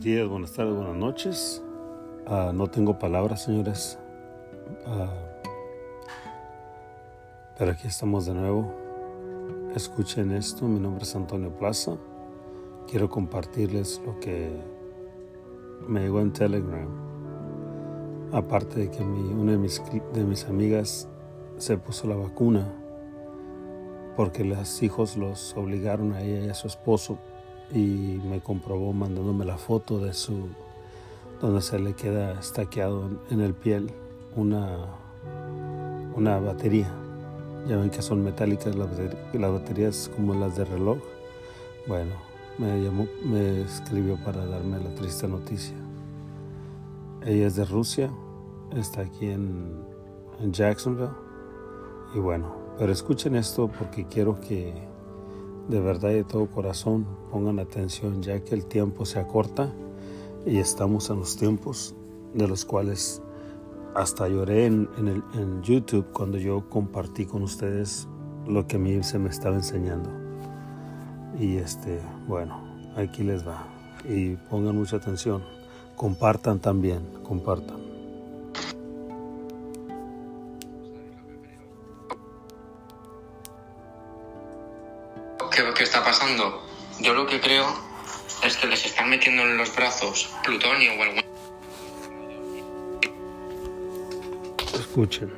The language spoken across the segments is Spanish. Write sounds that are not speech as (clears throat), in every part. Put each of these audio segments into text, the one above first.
buenos días, buenas tardes, buenas noches. Uh, no tengo palabras, señores. Uh, pero aquí estamos de nuevo. Escuchen esto. Mi nombre es Antonio Plaza. Quiero compartirles lo que me llegó en Telegram. Aparte de que mi, una de mis, de mis amigas se puso la vacuna porque los hijos los obligaron a ella y a su esposo y me comprobó mandándome la foto de su donde se le queda estaqueado en, el piel una una batería. Ya ven que son metálicas las, las baterías como las de reloj. Bueno me llamó me escribió para darme la triste noticia. Ella es de Rusia está aquí en, en Jacksonville. Y bueno pero escuchen esto porque quiero que de verdad y de todo corazón pongan atención ya que el tiempo se acorta y estamos en los tiempos de los cuales hasta lloré en, el, YouTube cuando yo compartí con ustedes lo que a mí se me estaba enseñando. Y este, bueno, aquí les va. Y pongan mucha atención. Compartan también, compartan. Pasando? Yo lo que creo es que les están metiendo en los brazos plutonio o algún... Escuchen.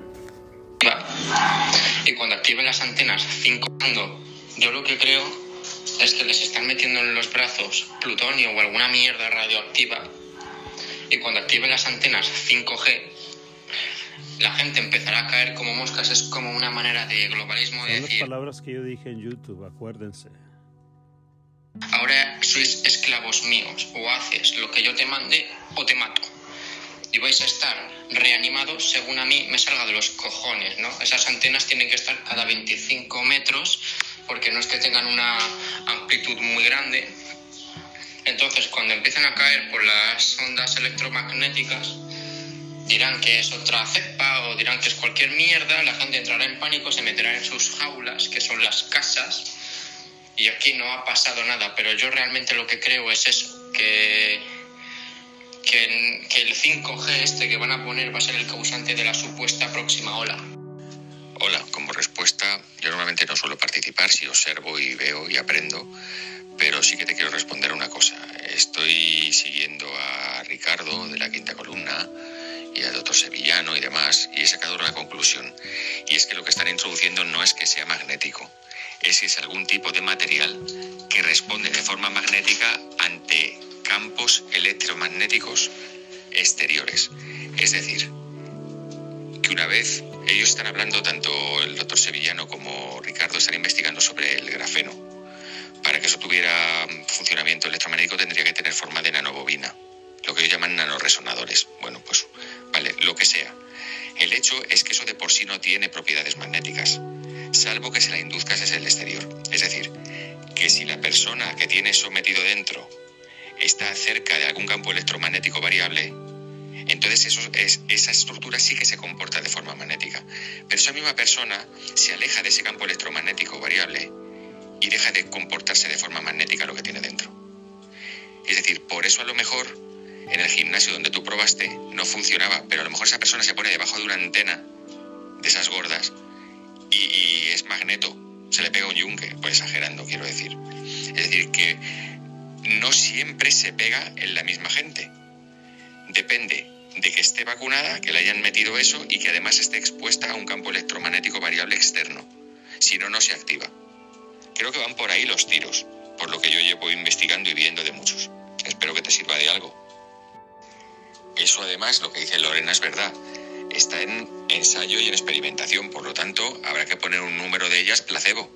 Y cuando activen las antenas 5 yo lo que creo es que les están metiendo en los brazos plutonio o alguna mierda radioactiva. Y cuando activen las antenas 5G, la gente empezará a caer como moscas. Es como una manera de globalismo de Son decir. las palabras que yo dije en YouTube, acuérdense. Ahora sois esclavos míos, o haces lo que yo te mande o te mato. Y vais a estar reanimados según a mí me salga de los cojones, ¿no? Esas antenas tienen que estar cada 25 metros porque no es que tengan una amplitud muy grande. Entonces, cuando empiezan a caer por las ondas electromagnéticas, dirán que es otra cepa o dirán que es cualquier mierda, la gente entrará en pánico, se meterá en sus jaulas, que son las casas, y aquí no ha pasado nada, pero yo realmente lo que creo es eso, que, que, el 5G este que van a poner va a ser el causante de la supuesta próxima ola. Hola, como respuesta, yo normalmente no suelo participar si observo y veo y aprendo, pero sí que te quiero responder una cosa. Estoy siguiendo a Ricardo de la quinta columna y al doctor Sevillano y demás, y he sacado una conclusión, y es que lo que están introduciendo no es que sea magnético, es que es algún tipo de material que responde de forma magnética ante campos electromagnéticos exteriores. Es decir, que una vez ellos están hablando, tanto el doctor Sevillano como Ricardo están investigando sobre el grafeno. Para que eso tuviera funcionamiento electromagnético tendría que tener forma de nanobobina, lo que ellos llaman nanoresonadores. Bueno, pues vale, lo que sea. El hecho es que eso de por sí no tiene propiedades magnéticas, salvo que se la induzcas desde el exterior. Es decir, que si la persona que tiene eso metido dentro está cerca de algún campo electromagnético variable, entonces eso es, esa estructura sí que se comporta de forma magnética. Pero esa misma persona se aleja de ese campo electromagnético variable y deja de comportarse de forma magnética lo que tiene dentro. Es decir, por eso a lo mejor en el gimnasio donde tú probaste no funcionaba, pero a lo mejor esa persona se pone debajo de una antena de esas gordas y, es magneto, se le pega un yunque, pues exagerando quiero decir. Es decir, que no siempre se pega en la misma gente. Depende de que esté vacunada, que le hayan metido eso y que además esté expuesta a un campo electromagnético variable externo. Si no, no se activa. Creo que van por ahí los tiros, por lo que yo llevo investigando y viendo de muchos. Espero que te sirva de algo. Eso además, lo que dice Lorena es verdad. Está en ensayo y en experimentación, por lo tanto, habrá que poner un número de ellas placebo.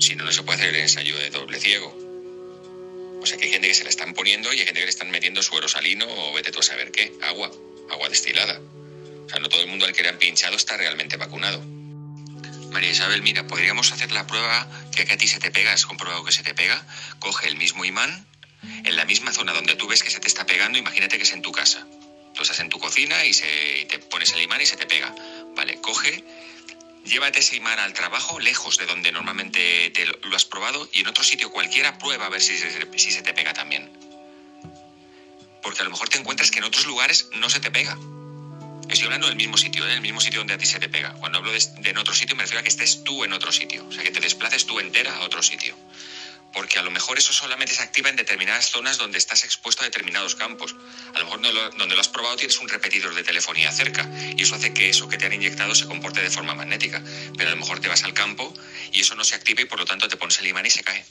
Si no, no se puede hacer el ensayo de doble ciego. O sea que hay gente que se la están poniendo y hay gente que le están metiendo suero salino o vete tú a saber qué, agua, agua destilada. O sea, no todo el mundo al que le han pinchado está realmente vacunado. María Isabel, mira, podríamos hacer la prueba que, a ti se te pega, has comprobado que se te pega, coge el mismo imán, en la misma zona donde tú ves que se te está pegando, imagínate que es en tu casa. Tú estás en tu cocina y, se, te pones el imán y se te pega. Vale, coge, llévate ese imán al trabajo, lejos de donde normalmente te lo, has probado, y en otro sitio cualquiera prueba a ver si se, te pega también. porque a lo mejor te encuentras que en otros lugares no se te pega. Estoy hablando del mismo sitio, en ¿eh? el mismo sitio donde a ti se te pega. Cuando hablo de, en otro sitio me refiero a que estés tú en otro sitio, o sea, que te desplaces tú entera a otro sitio. Porque a lo mejor eso solamente se activa en determinadas zonas donde estás expuesto a determinados campos. A lo mejor donde lo has probado tienes un repetidor de telefonía cerca y eso hace que eso que te han inyectado se comporte de forma magnética. Pero a lo mejor te vas al campo y eso no se activa y por lo tanto te pones el imán y se cae.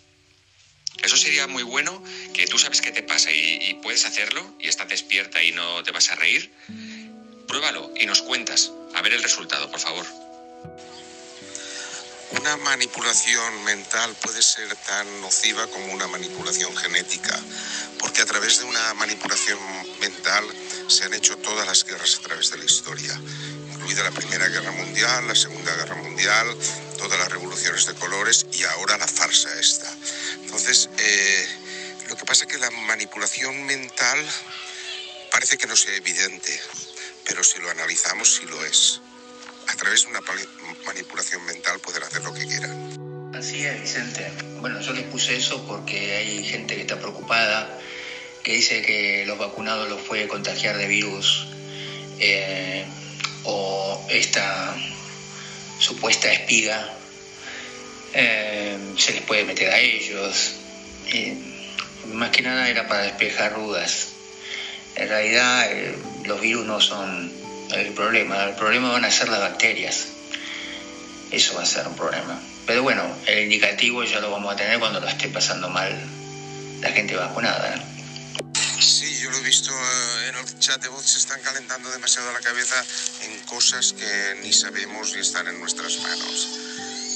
Eso sería muy bueno, que tú sabes qué te pasa y, y puedes hacerlo y estás despierta y no te vas a reír Pruébalo y nos cuentas. A ver el resultado, por favor. Una manipulación mental puede ser tan nociva como una manipulación genética, porque a través de una manipulación mental se han hecho todas las guerras a través de la historia, incluida la Primera Guerra Mundial, la Segunda Guerra Mundial, todas las revoluciones de colores y ahora la farsa esta. Entonces, eh, lo que pasa es que la manipulación mental parece que no sea evidente pero si lo analizamos sí lo es. A través de una manipulación mental poder hacer lo que quieran. Así es, Vicente. Bueno, yo les puse eso porque hay gente que está preocupada, que dice que los vacunados los puede contagiar de virus eh, o esta supuesta espiga eh, se les puede meter a ellos. más que nada era para despejar dudas. En realidad eh, los virus no son el problema, el problema van a ser las bacterias. Eso va a ser un problema. Pero bueno, el indicativo ya lo vamos a tener cuando lo esté pasando mal la gente vacunada. Sí, yo lo he visto eh, en el chat de voz, se están calentando demasiado la cabeza en cosas que ni sabemos ni están en nuestras manos.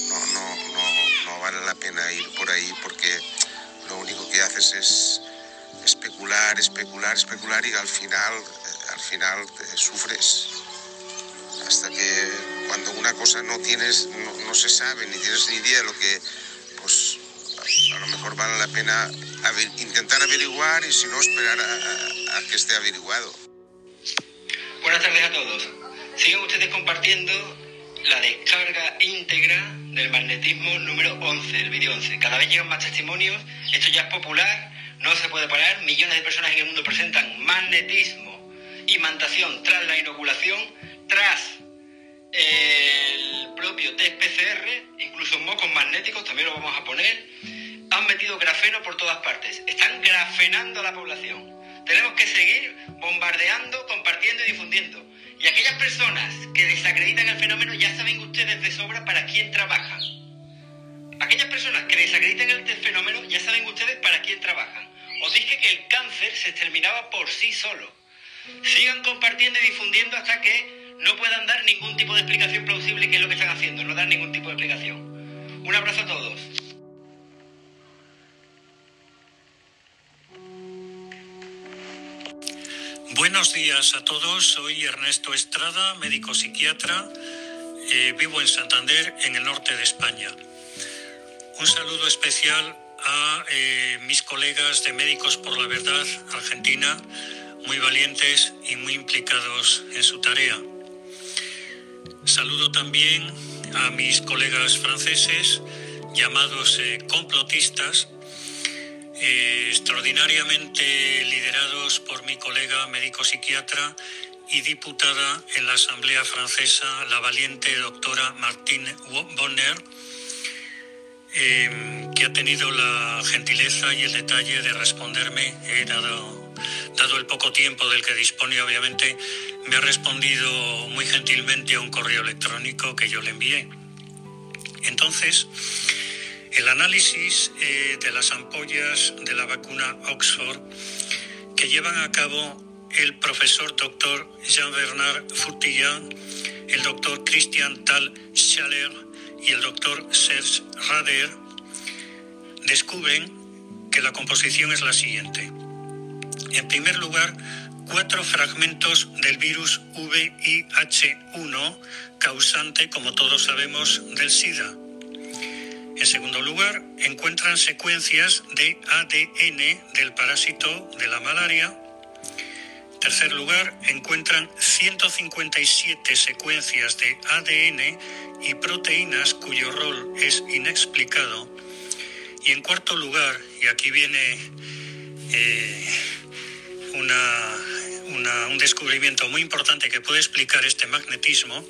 No, no, no, no vale la pena ir por ahí porque lo único que haces es especular, especular, especular y al final, eh, al final sufres. Hasta que cuando una cosa no tienes, no, se sabe, ni tienes ni idea de lo que, pues a, lo mejor vale la pena intentar averiguar y si no esperar a, que esté averiguado. Buenas tardes a todos. Sigan ustedes compartiendo la descarga íntegra del magnetismo número 11, el vídeo 11. Cada vez llegan más testimonios, esto ya es popular no se puede parar. Millones de personas en el mundo presentan magnetismo, imantación tras la inoculación, tras el propio test PCR, incluso mocos magnéticos, también lo vamos a poner. Han metido grafeno por todas partes. Están grafenando a la población. Tenemos que seguir bombardeando, compartiendo y difundiendo. Y aquellas personas que desacreditan el fenómeno ya saben ustedes de sobra para quién trabajan. Aquellas personas que desacreditan el fenómeno ya saben ustedes para quién trabajan. Os dije que el cáncer se exterminaba por sí solo. Sigan compartiendo y difundiendo hasta que no puedan dar ningún tipo de explicación plausible qué es lo que están haciendo, no dan ningún tipo de explicación. Un abrazo a todos. Buenos días a todos, soy Ernesto Estrada, médico psiquiatra, eh, vivo en Santander, en el norte de España. Un saludo especial a eh, mis colegas de Médicos por la Verdad Argentina, muy valientes y muy implicados en su tarea. Saludo también a mis colegas franceses, llamados eh, complotistas, eh, extraordinariamente liderados por mi colega médico psiquiatra y diputada en la Asamblea Francesa, la valiente doctora Martine Bonner, Em, que ha tenido la gentileza y el detalle de responderme. He dado, dado el poco tiempo del que dispone, obviamente, me ha respondido muy gentilmente a un correo electrónico que yo le envié. Entonces, el análisis eh, de las ampollas de la vacuna Oxford que llevan a cabo el profesor doctor Jean-Bernard Fourtillan, el doctor Christian Tal Schaller, y el doctor Serge Rader descubren que la composición es la siguiente. En primer lugar, cuatro fragmentos del virus VIH1, causante, como todos sabemos, del SIDA. En segundo lugar, encuentran secuencias de ADN del parásito de la malaria. En tercer lugar, encuentran 157 secuencias de ADN y proteínas cuyo rol es inexplicado. Y en cuarto lugar, y aquí viene eh, un descubrimiento muy importante que puede explicar este magnetismo,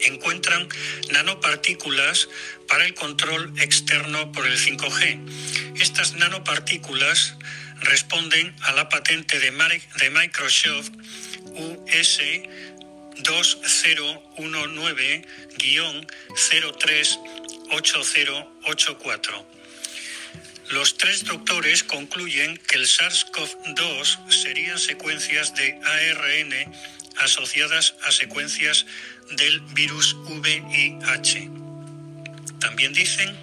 encuentran nanopartículas para el control externo por el 5G. Estas nanopartículas responden a la patente de, Microsoft US 2019-038084. Los tres doctores concluyen que el SARS-CoV-2 serían secuencias de ARN asociadas a secuencias del virus VIH. También dicen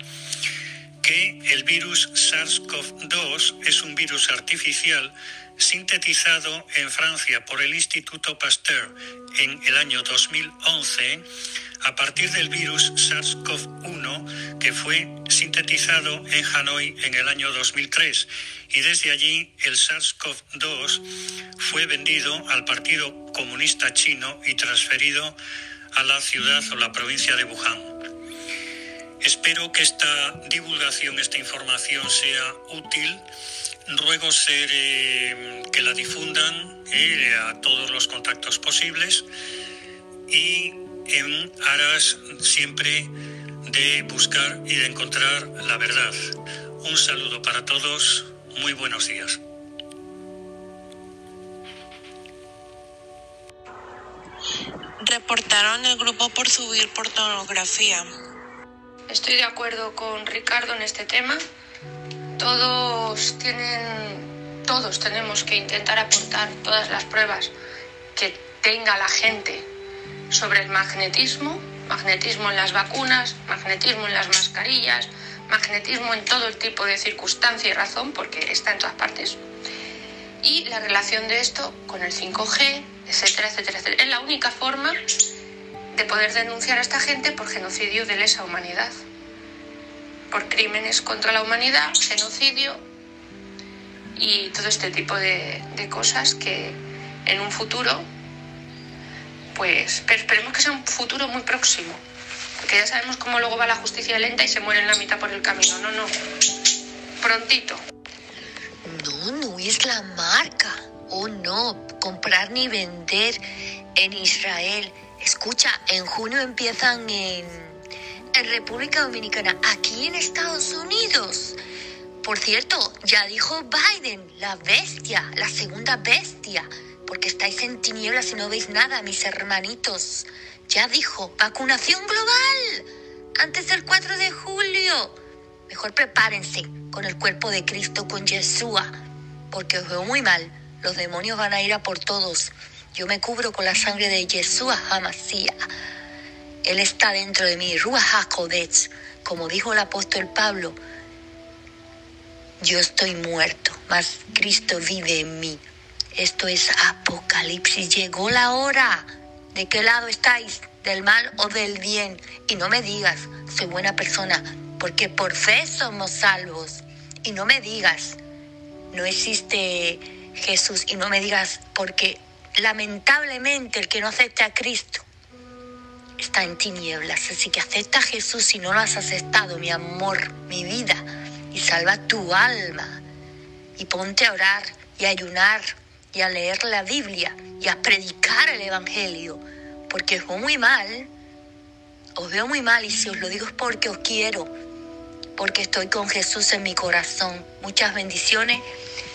que el virus SARS-CoV-2 es un virus artificial sintetizado en Francia por el Instituto Pasteur en el año 2011 a partir del virus SARS-CoV-1 que fue sintetizado en Hanoi en el año 2003 y desde allí el SARS-CoV-2 fue vendido al Partido Comunista Chino y transferido a la ciudad o la provincia de Wuhan. Espero que esta divulgación, esta información sea útil. Ruego ser, eh, que la difundan eh, a todos los contactos posibles y en aras siempre de buscar y de encontrar la verdad. Un saludo para todos, muy buenos días. Reportaron el grupo por subir pornografía. Estoy de acuerdo con Ricardo en este tema. Todos tienen, todos tenemos que intentar apuntar todas las pruebas que tenga la gente sobre el magnetismo, magnetismo en las vacunas, magnetismo en las mascarillas, magnetismo en todo el tipo de circunstancia y razón, porque está en todas partes, y la relación de esto con el 5G, etcétera, etcétera, etcétera. Es la única forma de poder denunciar a esta gente por genocidio de lesa humanidad, por crímenes contra la humanidad, genocidio y todo este tipo de, de cosas que en un futuro pues pero esperemos que sea un futuro muy próximo, porque ya sabemos cómo luego va la justicia lenta y se muere en la mitad por el camino. No, no, prontito. No, no es la marca. Oh, no, comprar ni vender en Israel. Escucha, en junio empiezan en, en República Dominicana, aquí en Estados Unidos. Por cierto, ya dijo Biden, la bestia, la segunda bestia porque estáis en tinieblas y no veis nada, mis hermanitos. Ya dijo, vacunación global, antes del 4 de julio. Mejor prepárense con el cuerpo de Cristo, con Yeshua, porque os veo muy mal. Los demonios van a ir a por todos. Yo me cubro con la sangre de Yeshua Hamasía. Él está dentro de mí, Ruach HaKodesh, como dijo el apóstol Pablo. Yo estoy muerto, mas Cristo vive en mí. Esto es Apocalipsis. Llegó la hora. ¿De qué lado estáis? ¿Del mal o del bien? Y no me digas, soy buena persona, porque por fe somos salvos. Y no me digas, no existe Jesús. Y no me digas, porque lamentablemente el que no acepta a Cristo está en tinieblas. Así que acepta a Jesús si no lo has aceptado, mi amor, mi vida. Y salva tu alma. Y ponte a orar y a ayunar y a leer la Biblia y a predicar el Evangelio, porque os veo muy mal, os veo muy mal y si os lo digo es porque os quiero, porque estoy con Jesús en mi corazón. Muchas bendiciones,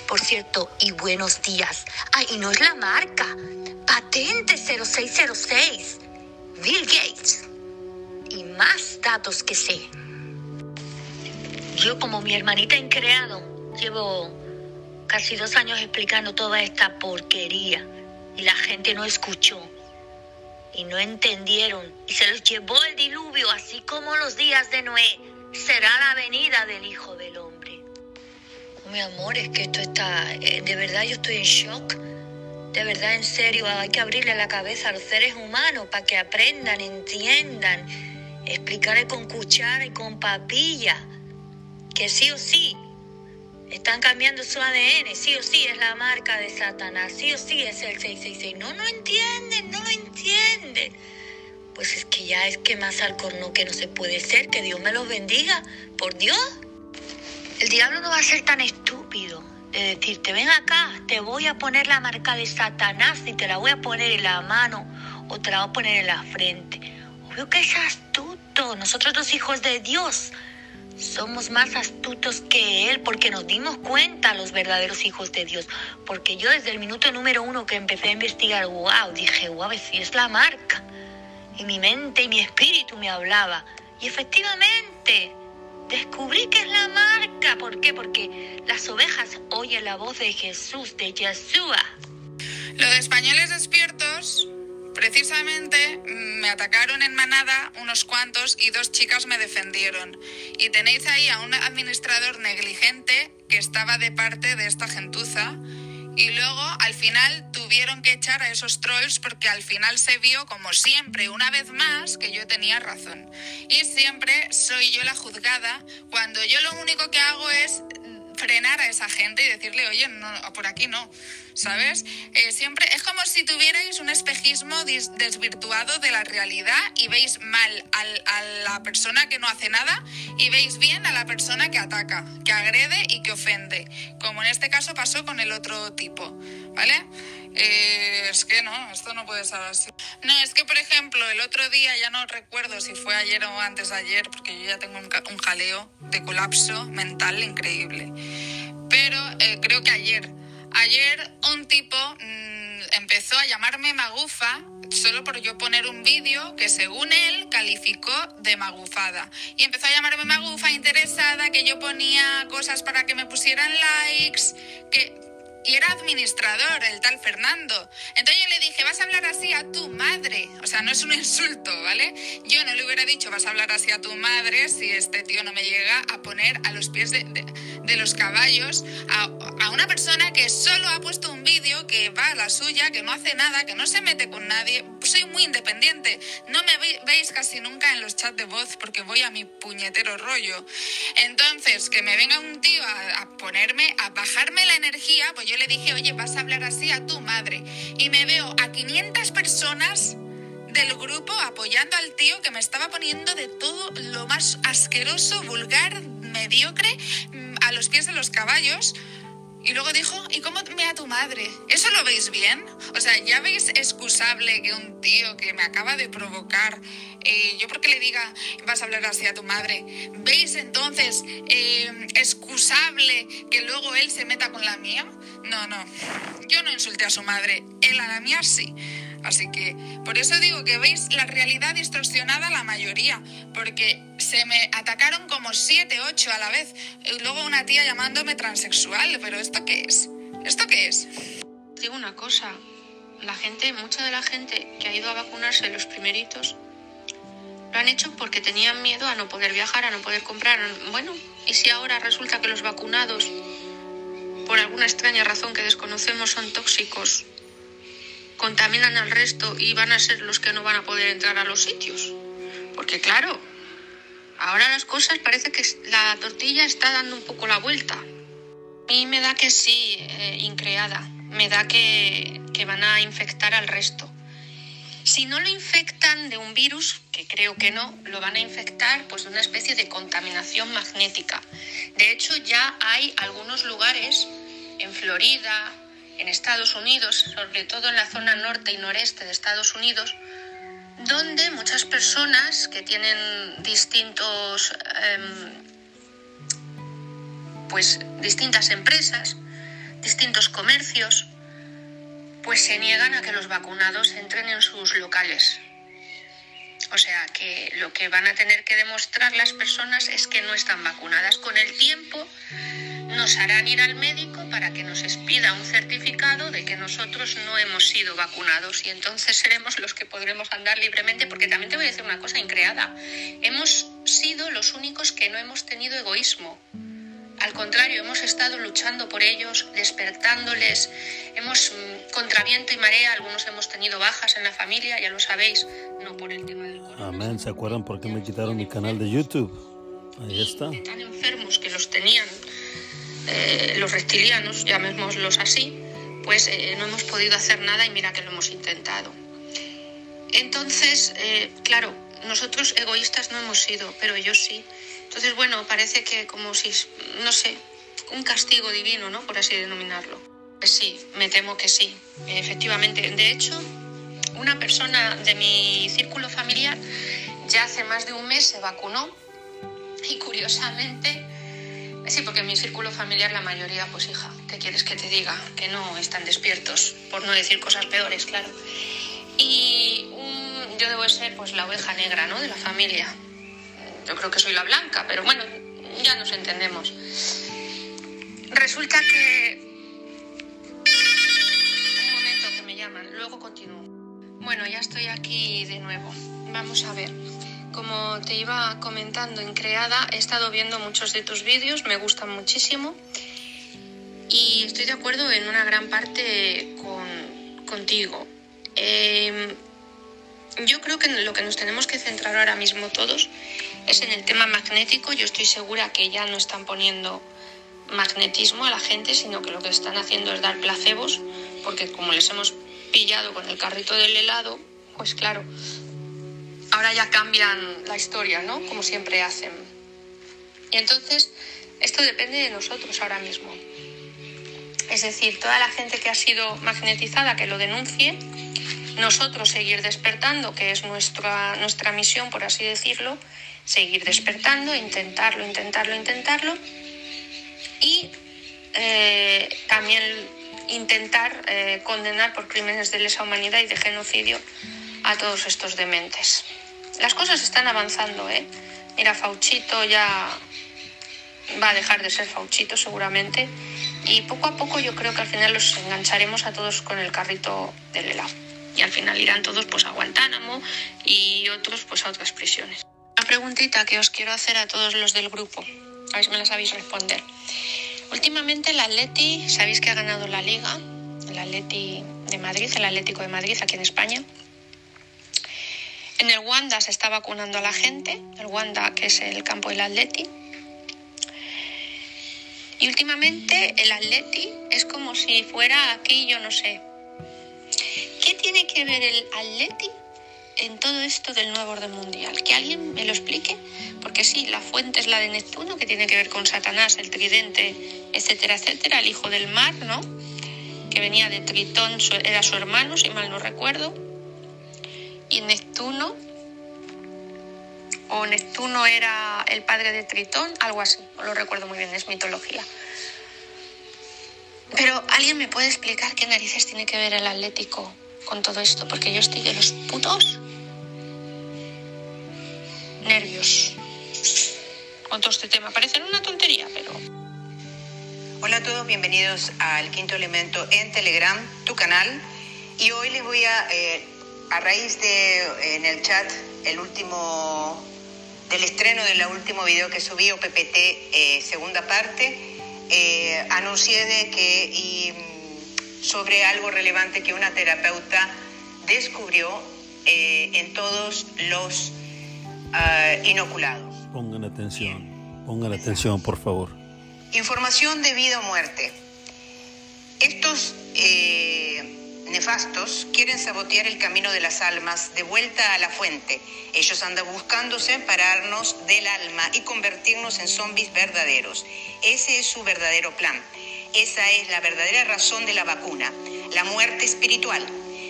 por cierto, y buenos días. Ay, y no es la marca, patente 0606, Bill Gates, y más datos que sé. Yo como mi hermanita en creado, llevo casi dos años explicando toda esta porquería. Y la gente no escuchó. Y no entendieron. Y se los llevó el diluvio así como los días de Noé. Será la venida del Hijo del Hombre. Mi amor, es que esto está, eh, de verdad yo estoy en shock. De verdad, en serio, hay que abrirle la cabeza a los seres humanos para que aprendan, entiendan, explicarle con cuchara y con papilla, que sí o sí están cambiando su ADN, sí o sí es la marca de Satanás, sí o sí es el 666. No, no entienden, no lo entienden. Pues es que ya es que más al corno que no se puede ser, que Dios me los bendiga, por Dios. El diablo no va a ser tan estúpido de decirte, ven acá, te voy a poner la marca de Satanás y te la voy a poner en la mano o te la voy a poner en la frente. Obvio que es astuto. Nosotros los hijos de Dios somos más astutos que Él porque nos dimos cuenta los verdaderos hijos de Dios. Porque yo desde el minuto número uno que empecé a investigar, wow, dije, wow, si es la marca. Y mi mente y mi espíritu me hablaba. Y efectivamente, descubrí que es la marca. ¿Por qué? Porque las ovejas oyen la voz de Jesús, de Yeshua. Lo de españoles despiertos Precisamente mm, me atacaron en manada unos cuantos y dos chicas me defendieron. Y tenéis ahí a un administrador negligente que estaba de parte de esta gentuza. Y luego al final tuvieron que echar a esos trolls porque al final se vio, como siempre, una vez más, que yo tenía razón. Y siempre soy yo la juzgada cuando yo lo único que hago es frenar a esa gente y decirle, oye, no, por aquí no. ¿sabes? Eh, siempre es como si tuvierais un espejismo desvirtuado de la realidad y veis mal a la persona que no hace nada y veis bien a la persona que ataca, que agrede y que ofende, como en este caso pasó con el otro tipo, ¿vale? Eh, es que no, esto no puede ser así. No, es que por ejemplo, el otro día, ya no recuerdo si fue ayer o antes de ayer, porque yo ya tengo un, jaleo de colapso mental increíble. Pero eh, creo que ayer Ayer un tipo mm, empezó a llamarme magufa solo por yo poner un vídeo que según él calificó de magufada. Y empezó a llamarme magufa interesada, que yo ponía cosas para que me pusieran likes, que y era administrador, el tal Fernando. Entonces yo le dije, vas a hablar así a tu madre. O sea, no es un insulto, ¿vale? Yo no le hubiera dicho, vas a hablar así a tu madre si este tío no me llega a poner a los pies de, de, los caballos a, una persona que solo ha puesto un vídeo, que va a la suya, que no hace nada, que no se mete con nadie. Soy muy independiente. No me veis casi nunca en los chats de voz porque voy a mi puñetero rollo. Entonces, que me venga un tío a, a ponerme, a bajarme la energía, pues yo le dije, oye, vas a hablar así a tu madre. Y me veo a 500 personas del grupo apoyando al tío que me estaba poniendo de todo lo más asqueroso, vulgar, mediocre, a los pies de los caballos. Y luego dijo, ¿y cómo me a tu madre? ¿Eso lo veis bien? O sea, ¿ya veis excusable que un tío que me acaba de provocar, eh, yo porque le diga, vas a hablar así a tu madre? ¿Veis entonces eh, excusable que luego él se meta con la mía? No, no, yo no insulté a su madre, él a la mía sí. Así que por eso digo que veis la realidad distorsionada la mayoría, porque se me atacaron como siete, ocho a la vez. Y luego una tía llamándome transexual, pero ¿esto qué es? ¿Esto qué es? Digo una cosa, la gente, mucha de la gente que ha ido a vacunarse los primeritos, lo han hecho porque tenían miedo a no poder viajar, a no poder comprar. Bueno, ¿y si ahora resulta que los vacunados, por alguna extraña razón que desconocemos, son tóxicos? Contaminan al resto y van a ser los que no van a poder entrar a los sitios. Porque claro, ahora las cosas parece que la tortilla está dando un poco la vuelta. A mí me da que sí, eh, increada. Me da que, que van a infectar al resto. Si no lo infectan de un virus, que creo que no, lo van a infectar pues de una especie de contaminación magnética. De hecho, ya hay algunos lugares en Florida, en Estados Unidos, sobre todo en la zona norte y noreste de Estados Unidos, donde muchas personas que tienen distintos, em, pues distintas empresas, distintos comercios, pues se niegan a que los vacunados entren en sus locales. O sea que lo que van a tener que demostrar las personas es que no están vacunadas. Con el tiempo nos harán ir al médico para que nos expida un certificado de que nosotros no hemos sido vacunados y entonces seremos los que podremos andar libremente porque también te voy a decir una cosa increada. Hemos sido los únicos que no hemos tenido egoísmo. Al contrario, hemos estado luchando por ellos, despertándoles, hemos mm, contra viento y marea, algunos hemos tenido bajas en la familia, ya lo sabéis, no por el tema del coronavirus. Amén, ¿se acuerdan por qué me quitaron mi canal de YouTube? Ahí está. Tan enfermos que los tenían eh, los reptilianos, llamémoslos así, pues eh, no hemos podido hacer nada y mira que lo hemos intentado. Entonces, eh, claro, nosotros egoístas no hemos sido, pero ellos sí. Entonces, bueno, parece que como si, no sé, un castigo divino, ¿no? Por así denominarlo. Pues sí, me temo que sí, efectivamente. De hecho, una persona de mi círculo familiar ya hace más de un mes se vacunó y curiosamente, sí, porque en mi círculo familiar la mayoría, pues hija, ¿qué quieres que te diga? Que no están despiertos, por no decir cosas peores, claro. Y yo debo ser pues la oveja negra, ¿no? De la familia. Yo creo que soy la blanca, pero bueno, ya nos entendemos. Resulta que... Un momento que me llaman, luego continúo. Bueno, ya estoy aquí de nuevo. Vamos a ver. Como te iba comentando en Creada, he estado viendo muchos de tus vídeos, me gustan muchísimo y estoy de acuerdo en una gran parte con, contigo. Em, yo creo que lo que nos tenemos que centrar ahora mismo todos es en el tema magnético. Yo estoy segura que ya no están poniendo magnetismo a la gente, sino que lo que están haciendo es dar placebos, porque como les hemos pillado con el carrito del helado, pues claro, ahora ya cambian la historia, ¿no? Como siempre hacen. Y entonces, esto depende de nosotros ahora mismo. Es decir, toda la gente que ha sido magnetizada, que lo denuncie, nosotros seguir despertando, que es nuestra, nuestra misión, por así decirlo, seguir despertando, intentarlo, intentarlo, intentarlo, y eh, también intentar eh, condenar por crímenes de lesa humanidad y de genocidio a todos estos dementes. Las cosas están avanzando, ¿eh? Mira, Fauchito ya va a dejar de ser Fauchito seguramente y poco a poco yo creo que al final los engancharemos a todos con el carrito del helado y al final irán todos pues a Guantánamo y otros pues a otras prisiones. Una preguntita que os quiero hacer a todos los del grupo, a ver si me la sabéis responder. Últimamente el Atleti, sabéis que ha ganado la liga, el Atleti de Madrid, el Atlético de Madrid aquí en España. En el Wanda se está vacunando a la gente, el Wanda que es el campo del Atleti. Y últimamente el Atleti es como si fuera aquí, yo no sé. ¿Qué tiene que ver el Atleti en todo esto del nuevo orden mundial? Que alguien me lo explique, porque sí, la fuente es la de Neptuno, que tiene que ver con Satanás, el tridente, etcétera, etcétera, el hijo del mar, ¿no? Que venía de Tritón, era su hermano, si mal no recuerdo. Y Neptuno, o Neptuno era el padre de Tritón, algo así, no lo recuerdo muy bien, es mitología. Pero alguien me puede explicar qué narices tiene que ver el Atlético con todo esto, porque yo estoy de los putos nervios con todo este tema. Parece una tontería, pero... Hola a todos, bienvenidos al Quinto Elemento en Telegram, tu canal. Y hoy les voy a, eh, a raíz de en el chat, el último, del estreno del último video que subí, o PPT, eh, segunda parte, eh, anuncié de que y, mm, sobre algo relevante que una terapeuta descubrió en todos los uh, inoculados. Pongan atención, pongan atención, por favor. Información de vida o muerte. Estos eh, nefastos quieren sabotear el camino de las almas de vuelta a la fuente. Ellos andan buscando separarnos del alma y convertirnos en zombies verdaderos. Ese es su verdadero plan. Esa es la verdadera razón de la vacuna, la muerte espiritual.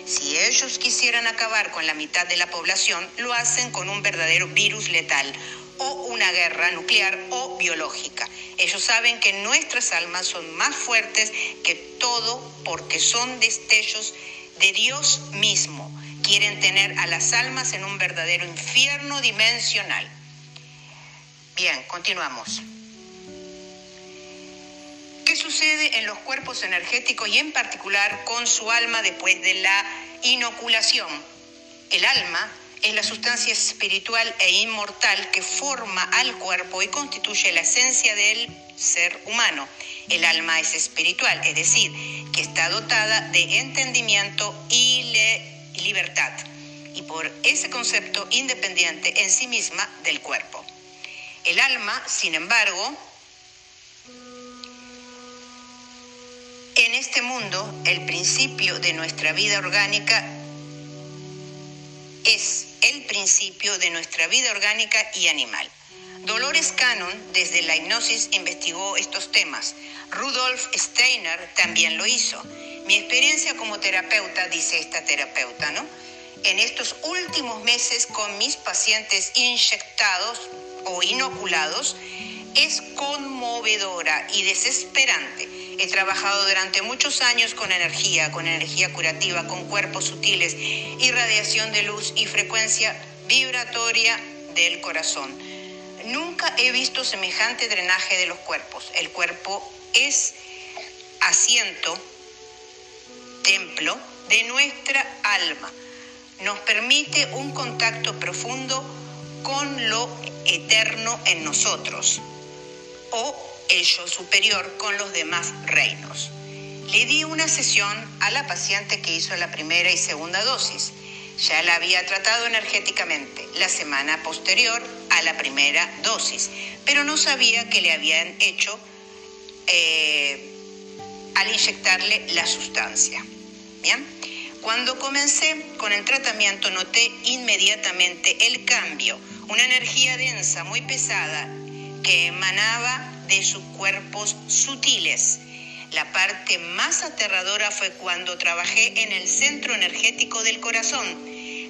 Si ellos quisieran acabar con la mitad de la población, lo hacen con un verdadero virus letal o una guerra nuclear o biológica. Ellos saben que nuestras almas son más fuertes que todo porque son destellos de Dios mismo. Quieren tener a las almas en un verdadero infierno dimensional. Bien, continuamos. ¿Qué sucede en los cuerpos energéticos y en particular con su alma después de la inoculación? El alma es la sustancia espiritual e inmortal que forma al cuerpo y constituye la esencia del ser humano. El alma es espiritual, es decir, que está dotada de entendimiento y libertad, y por ese concepto independiente en sí misma del cuerpo. El alma, sin embargo, en este mundo, el principio de nuestra vida orgánica es el principio de nuestra vida orgánica y animal. Dolores Cannon, desde la hipnosis, investigó estos temas. Rudolf Steiner también lo hizo. Mi experiencia como terapeuta, dice esta terapeuta, ¿no? En estos últimos meses con mis pacientes inyectados o inoculados es conmovedora y desesperante. He trabajado durante muchos años con energía, con energía curativa, con cuerpos sutiles, irradiación de luz y frecuencia vibratoria del corazón. Nunca he visto semejante drenaje de los cuerpos. El cuerpo es asiento, templo de nuestra alma. Nos permite un contacto profundo con lo eterno en nosotros o el superior con los demás reinos. Le di una sesión a la paciente que hizo la primera y segunda dosis. Ya la había tratado energéticamente la semana posterior a la primera dosis, pero no sabía que le habían hecho eh, al inyectarle la sustancia. Bien, cuando comencé con el tratamiento noté inmediatamente el cambio, una energía densa, muy pesada, que emanaba de sus cuerpos sutiles. La parte más aterradora fue cuando trabajé en el centro energético del corazón.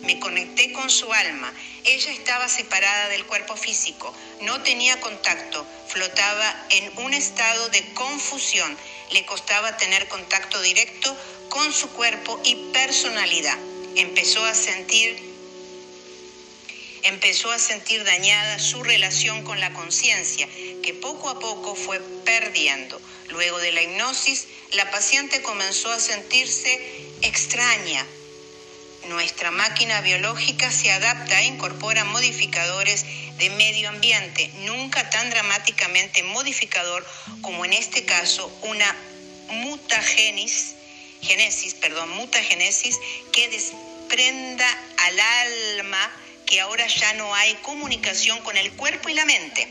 Me conecté con su alma. Ella estaba separada del cuerpo físico, no tenía contacto, flotaba en un estado de confusión. Le costaba tener contacto directo con su cuerpo y personalidad. Empezó a sentir empezó a sentir dañada su relación con la conciencia, que poco a poco fue perdiendo. Luego de la hipnosis, la paciente comenzó a sentirse extraña. Nuestra máquina biológica se adapta e incorpora modificadores de medio ambiente, nunca tan dramáticamente modificador como en este caso una mutagenesis, genesis, perdón, mutagenesis que desprenda al alma que ahora ya no hay comunicación con el cuerpo y la mente.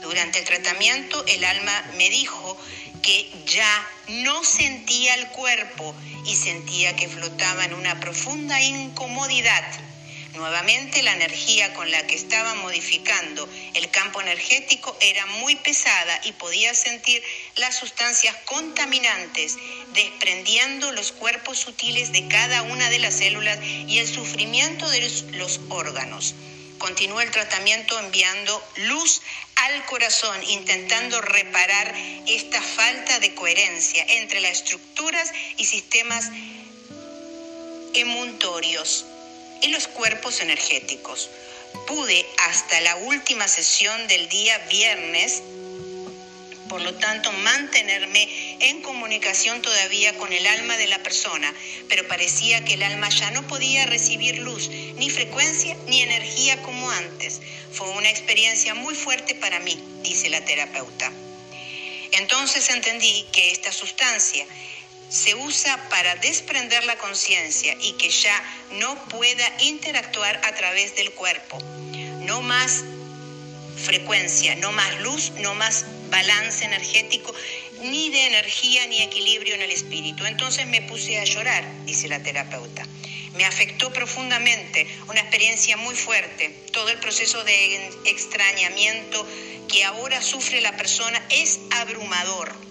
Durante el tratamiento el alma me dijo que ya no sentía el cuerpo y sentía que flotaba en una profunda incomodidad Nuevamente la energía con la que estaba modificando el campo energético era muy pesada y podía sentir las sustancias contaminantes desprendiendo los cuerpos sutiles de cada una de las células y el sufrimiento de los órganos. Continuó el tratamiento enviando luz al corazón, intentando reparar esta falta de coherencia entre las estructuras y sistemas emuntorios y los cuerpos energéticos. Pude hasta la última sesión del día viernes, por lo tanto, mantenerme en comunicación todavía con el alma de la persona, pero parecía que el alma ya no podía recibir luz, ni frecuencia, ni energía como antes. Fue una experiencia muy fuerte para mí, dice la terapeuta. Entonces entendí que esta sustancia se usa para desprender la conciencia y que ya no pueda interactuar a través del cuerpo. No más frecuencia, no más luz, no más balance energético, ni de energía ni equilibrio en el espíritu. Entonces me puse a llorar, dice la terapeuta. Me afectó profundamente, una experiencia muy fuerte. Todo el proceso de extrañamiento que ahora sufre la persona es abrumador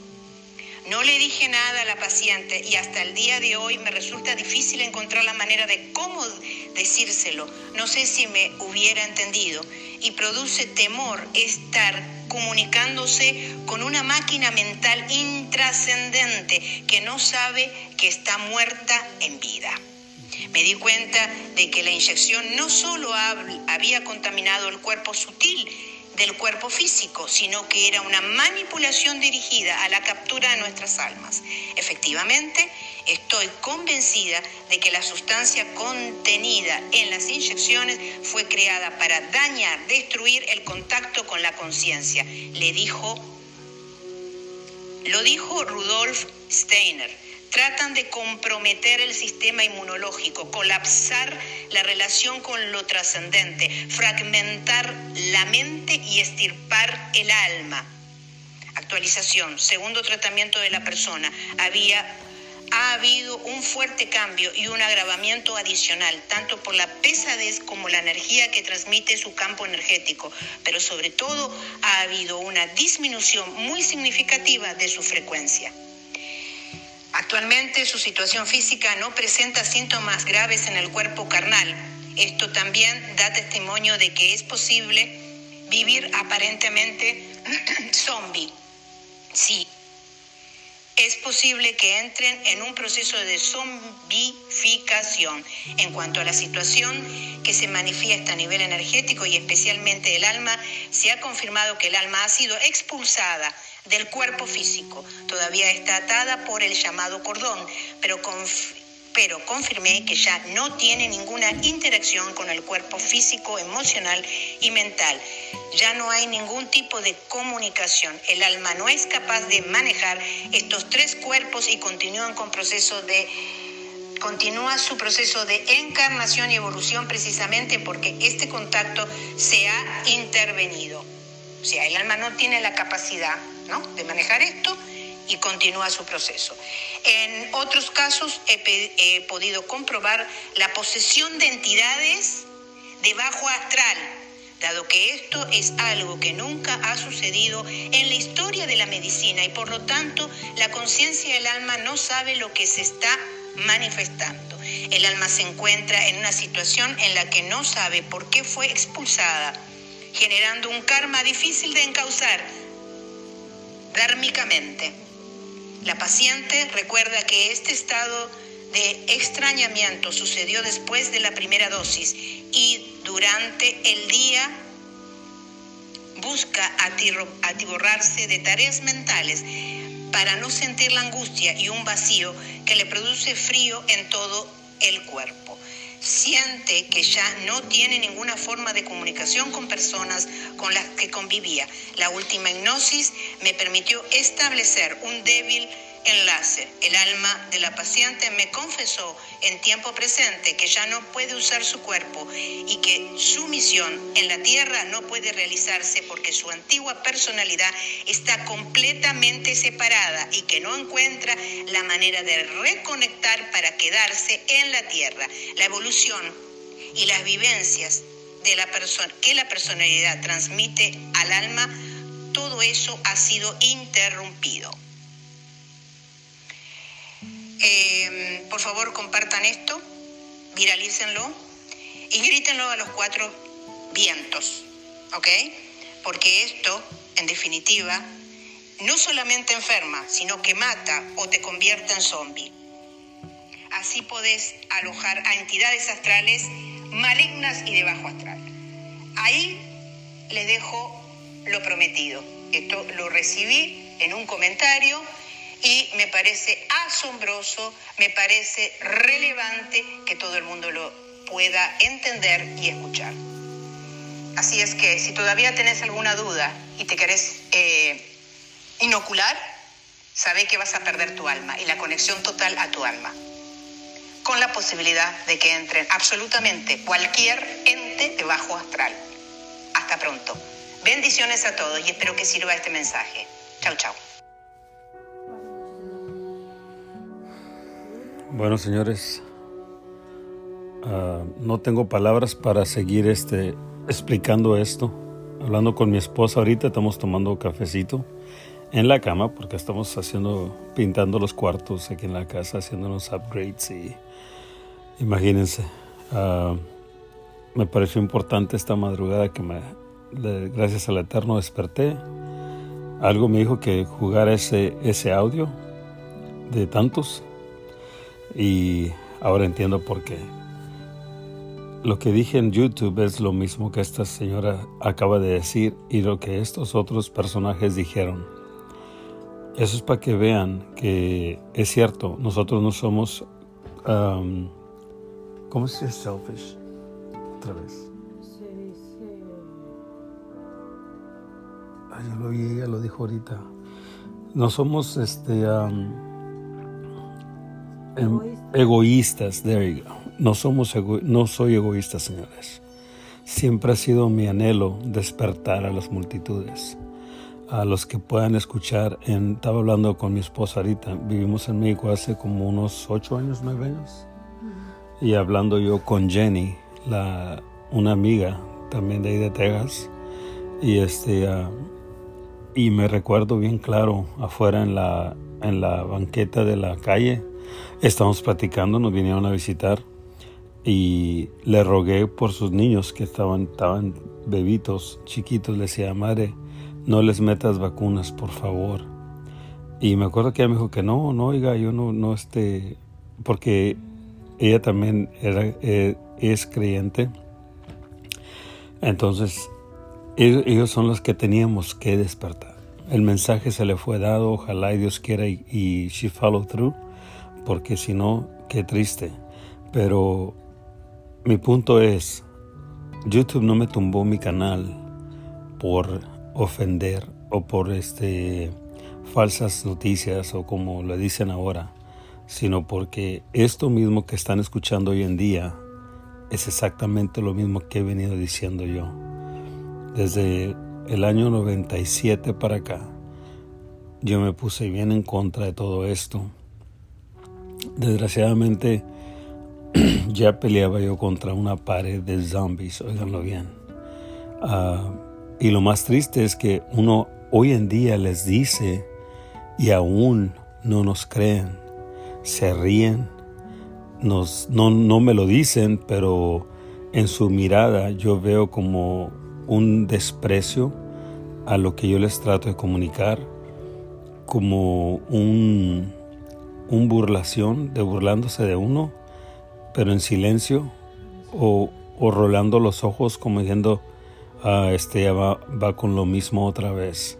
no le dije nada a la paciente y hasta el día de hoy me resulta difícil encontrar la manera de cómo decírselo. No sé si me hubiera entendido y produce temor estar comunicándose con una máquina mental intrascendente que no sabe que está muerta en vida. Me di cuenta de que la inyección no solo había contaminado el cuerpo sutil, del cuerpo físico, sino que era una manipulación dirigida a la captura de nuestras almas. Efectivamente, estoy convencida de que la sustancia contenida en las inyecciones fue creada para dañar, destruir el contacto con la conciencia, le dijo, lo dijo Rudolf Steiner tratan de comprometer el sistema inmunológico, colapsar la relación con lo trascendente, fragmentar la mente y estirpar el alma. Actualización, segundo tratamiento de la persona. Había ha habido un fuerte cambio y un agravamiento adicional, tanto por la pesadez como la energía que transmite su campo energético, pero sobre todo ha habido una disminución muy significativa de su frecuencia. Actualmente su situación física no presenta síntomas graves en el cuerpo carnal. Esto también da testimonio de que es posible vivir aparentemente (clears throat) zombie. Sí, es posible que entren en un proceso de zombificación en cuanto a la situación que se manifiesta a nivel energético y especialmente el alma. Se ha confirmado que el alma ha sido expulsada del cuerpo físico. Todavía está atada por el llamado cordón, pero, pero confirmé que ya no tiene ninguna interacción con el cuerpo físico, emocional y mental. Ya no hay ningún tipo de comunicación. El alma no es capaz de manejar estos tres cuerpos y continúan con proceso de continúa su proceso de encarnación y evolución precisamente porque este contacto se ha intervenido. O sea, el alma no tiene la capacidad de manejar esto y continúa su proceso. En otros casos he, podido comprobar la posesión de entidades de bajo astral, dado que esto es algo que nunca ha sucedido en la historia de la medicina y por lo tanto la conciencia del alma no sabe lo que se está manifestando. El alma se encuentra en una situación en la que no sabe por qué fue expulsada, generando un karma difícil de encauzar dármicamente. La paciente recuerda que este estado de extrañamiento sucedió después de la primera dosis y durante el día busca atiborrarse de tareas mentales para no sentir la angustia y un vacío que le produce frío en todo el cuerpo siente que ya no tiene ninguna forma de comunicación con personas con las que convivía. La última hipnosis me permitió establecer un débil enlace. El alma de la paciente me confesó en tiempo presente que ya no puede usar su cuerpo y que su misión en la tierra no puede realizarse porque su antigua personalidad está completamente separada y que no encuentra la manera de reconectar para quedarse en la tierra. La evolución y las vivencias de la persona que la personalidad transmite al alma, todo eso ha sido interrumpido. Eh, por favor, compartan esto, viralícenlo y grítenlo a los cuatro vientos, ¿ok? Porque esto, en definitiva, no solamente enferma, sino que mata o te convierte en zombie. Así podés alojar a entidades astrales malignas y de bajo astral. Ahí les dejo lo prometido. Esto lo recibí en un comentario y me parece asombroso, me parece relevante que todo el mundo lo pueda entender y escuchar. Así es que si todavía tenés alguna duda y te querés eh, inocular, sabe que vas a perder tu alma y la conexión total a tu alma, con la posibilidad de que entren absolutamente cualquier ente de bajo astral. Hasta pronto. Bendiciones a todos y espero que sirva este mensaje. Chau, chau. Bueno, señores, ah, no tengo palabras para seguir este, explicando esto. Hablando con mi esposa ahorita, estamos tomando cafecito en la cama porque estamos haciendo, pintando los cuartos aquí en la casa, haciendo unos upgrades y imagínense, ah, me pareció importante esta madrugada que me, gracias al Eterno desperté. Algo me dijo que jugar ese, ese audio de tantos y ahora entiendo por qué. Lo que dije en YouTube es lo mismo que esta señora acaba de decir y lo que estos otros personajes dijeron. Eso es para que vean que es cierto, nosotros no somos... Um, ¿Cómo se dice selfish? Otra vez. Ay, yo lo ella lo dijo ahorita. No somos este... Em, egoístas, there No, somos no soy egoísta, señores. Siempre ha sido mi anhelo despertar a las multitudes. a los que puedan escuchar, en, estaba hablando con mi esposa ahorita, vivimos en México hace como unos ocho años, nueve años, y hablando yo con Jenny, la, una amiga también de ahí de Texas, y este, ah, y me recuerdo bien claro, afuera en la, en la banqueta de la calle, estábamos platicando, nos vinieron a visitar, y le rogué por sus niños que estaban, estaban bebitos, chiquitos, le decía, madre, no les metas vacunas, por favor. Y me acuerdo que ella me dijo que no, no, oiga, yo no, no, este, porque ella también eh, es creyente. Entonces, ellos, son los que teníamos que despertar. El mensaje se le fue dado, ojalá y Dios quiera y, y she follow through, porque si no, qué triste. Pero mi punto es, YouTube no me tumbó mi canal por ofender o por este falsas noticias o como lo dicen ahora, sino porque esto mismo que están escuchando hoy en día es exactamente lo mismo que he venido diciendo yo. Desde el año 97 para acá, yo me puse bien en contra de todo esto. Desgraciadamente, (clears throat) ya peleaba yo contra una pared de zombies, oiganlo bien. Ah, y lo más triste es que uno hoy en día les dice y aún no nos creen, se ríen, nos, no, no me lo dicen, pero en su mirada yo veo como un desprecio a lo que yo les trato de comunicar, como un, un burlación de burlándose de uno pero en silencio o, rolando los ojos como diciendo, ah, este ya va, va con lo mismo otra vez,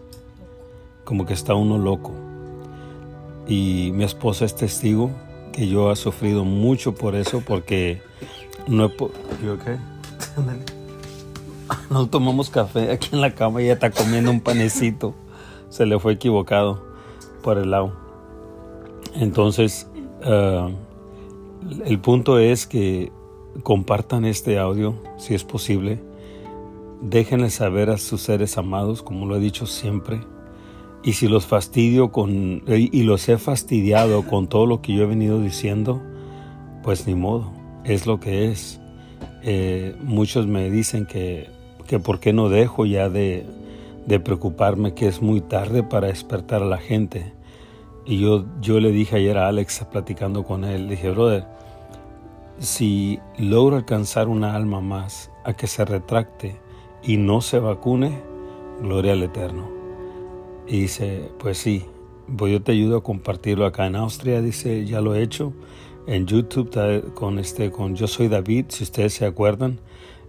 como que está uno loco. Y mi esposa es testigo que yo he sufrido mucho por eso porque no he ¿Yo qué? (laughs) (laughs) No tomamos café aquí en la cama y ella está comiendo un panecito. Se le fue equivocado por el lado. Entonces, uh, el punto es que compartan este audio si es posible. Déjenle saber a sus seres amados, como lo he dicho siempre. Y si los fastidio con, y los he fastidiado con todo lo que yo he venido diciendo, pues ni modo, es lo que es. Eh, muchos me dicen que, que por qué no dejo ya de, de preocuparme que es muy tarde para despertar a la gente. Y yo, yo le dije ayer a Alex, platicando con él, le dije, brother, si logro alcanzar una alma más a que se retracte y no se vacune, gloria al Eterno. Y dice, pues sí, yo te ayudo a compartirlo acá en Austria, dice, ya lo he hecho. En YouTube con este, con Yo Soy David, si ustedes se acuerdan,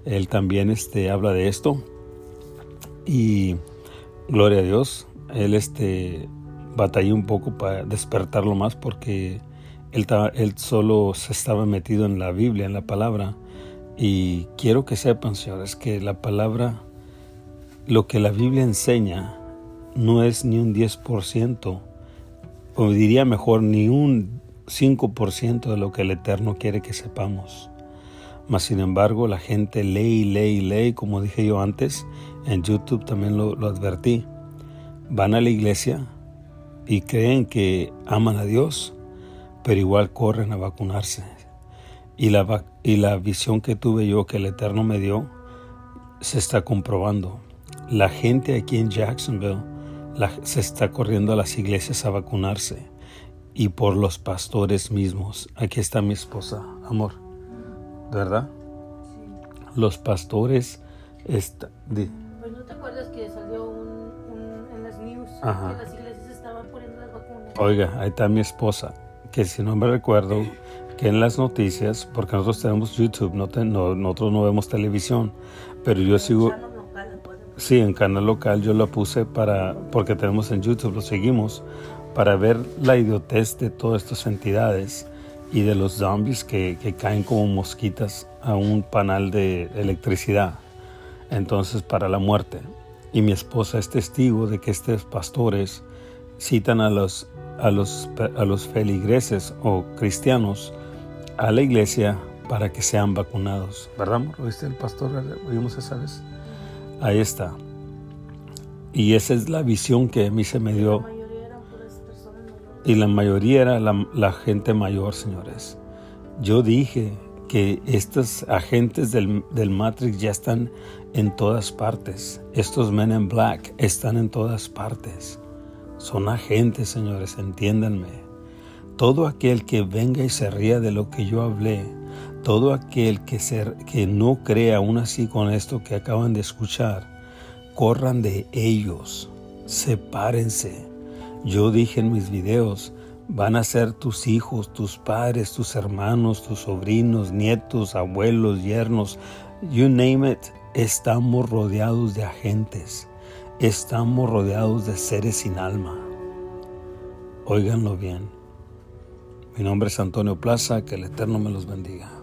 él también este, habla de esto. Y gloria a Dios, él este, batallé un poco para despertarlo más porque él, él solo se estaba metido en la Biblia, en la palabra. Y quiero que sepan, señores, que la palabra, lo que la Biblia enseña, no es ni un 10%, o diría mejor, ni un 5% de lo que el Eterno quiere que sepamos. Mas, sin embargo, la gente lee y lee y lee, como dije yo antes, en YouTube también lo, lo advertí. Van a la iglesia, y creen que aman a Dios, pero igual corren a vacunarse. Y la, y la visión que tuve yo, que el Eterno me dio, se está comprobando. La gente aquí en Jacksonville se está corriendo a las iglesias a vacunarse y por los pastores mismos. Aquí está mi esposa, amor, ¿verdad? Los pastores... Está, pues no te acuerdas que salió un, en las news Ajá. que las Oiga, ahí está mi esposa, que si no me recuerdo, que en las noticias, porque nosotros tenemos YouTube, no, nosotros no vemos televisión, pero yo sigo... Sí, en canal local yo lo puse para, porque tenemos en YouTube, lo seguimos, para ver la idiotez de todas estas entidades y de los zombies que, que caen como mosquitas a un panal de electricidad. Entonces, para la muerte. Y mi esposa es testigo de que estos pastores citan a los a los, a los feligreses o cristianos a la iglesia para que sean vacunados. ¿Verdad, amor? ¿Oíste el pastor? ¿Oímos esa vez? Ahí está. Y esa es la visión que a mí se me dio. Y la mayoría era la, la gente mayor, señores. Yo dije que estos agentes del, del, Matrix ya están en todas partes. Estos Men in Black están en todas partes. Son agentes, señores, entiéndanme. Todo aquel que venga y se ría de lo que yo hablé, todo aquel que, se, que no crea aún así con esto que acaban de escuchar, corran de ellos, sepárense. Yo dije en mis videos, van a ser tus hijos, tus padres, tus hermanos, tus sobrinos, nietos, abuelos, yernos, you name it. Estamos rodeados de agentes, estamos rodeados de seres sin alma. Óiganlo bien. Mi nombre es Antonio Plaza, que el Eterno me los bendiga.